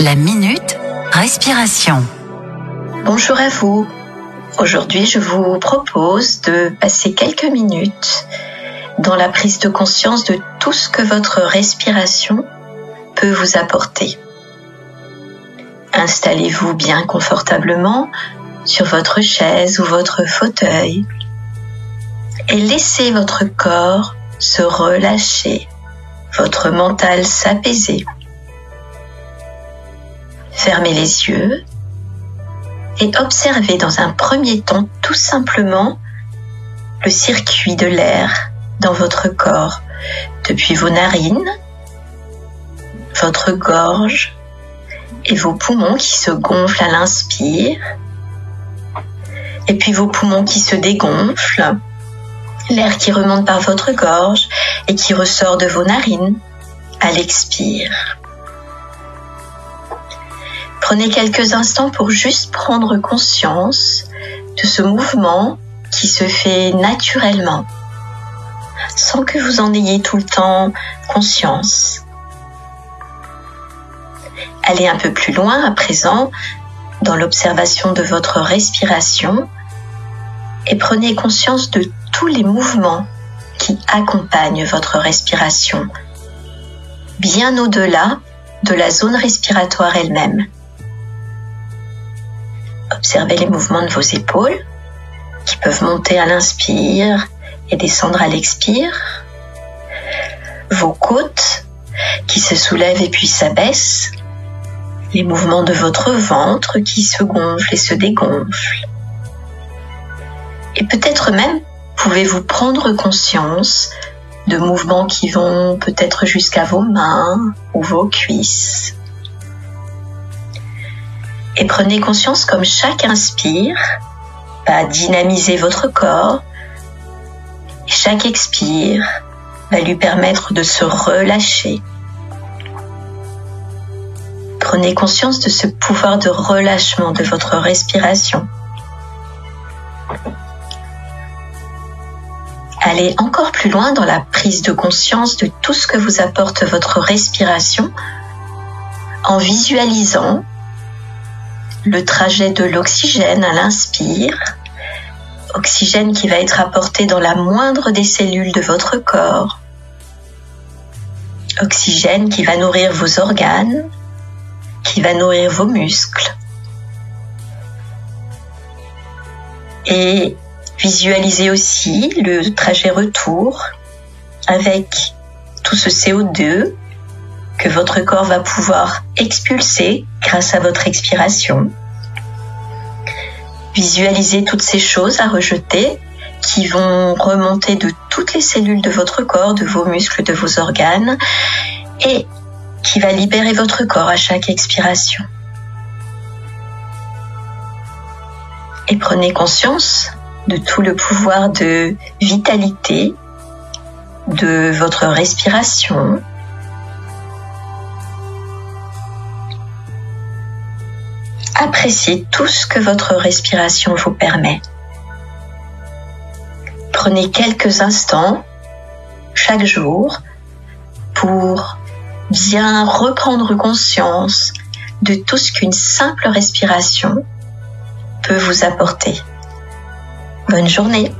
La minute respiration. Bonjour à vous. Aujourd'hui, je vous propose de passer quelques minutes dans la prise de conscience de tout ce que votre respiration peut vous apporter. Installez-vous bien confortablement sur votre chaise ou votre fauteuil et laissez votre corps se relâcher, votre mental s'apaiser. Fermez les yeux et observez dans un premier temps tout simplement le circuit de l'air dans votre corps, depuis vos narines, votre gorge et vos poumons qui se gonflent à l'inspire, et puis vos poumons qui se dégonflent, l'air qui remonte par votre gorge et qui ressort de vos narines à l'expire. Prenez quelques instants pour juste prendre conscience de ce mouvement qui se fait naturellement, sans que vous en ayez tout le temps conscience. Allez un peu plus loin à présent dans l'observation de votre respiration et prenez conscience de tous les mouvements qui accompagnent votre respiration, bien au-delà de la zone respiratoire elle-même. Observez les mouvements de vos épaules qui peuvent monter à l'inspire et descendre à l'expire. Vos côtes qui se soulèvent et puis s'abaissent. Les mouvements de votre ventre qui se gonflent et se dégonflent. Et peut-être même pouvez-vous prendre conscience de mouvements qui vont peut-être jusqu'à vos mains ou vos cuisses et prenez conscience comme chaque inspire va dynamiser votre corps et chaque expire va lui permettre de se relâcher. Prenez conscience de ce pouvoir de relâchement de votre respiration. Allez encore plus loin dans la prise de conscience de tout ce que vous apporte votre respiration en visualisant le trajet de l'oxygène à l'inspire, oxygène qui va être apporté dans la moindre des cellules de votre corps, oxygène qui va nourrir vos organes, qui va nourrir vos muscles. Et visualisez aussi le trajet retour avec tout ce CO2 votre corps va pouvoir expulser grâce à votre expiration. Visualisez toutes ces choses à rejeter qui vont remonter de toutes les cellules de votre corps, de vos muscles, de vos organes et qui va libérer votre corps à chaque expiration. Et prenez conscience de tout le pouvoir de vitalité de votre respiration, Appréciez tout ce que votre respiration vous permet. Prenez quelques instants chaque jour pour bien reprendre conscience de tout ce qu'une simple respiration peut vous apporter. Bonne journée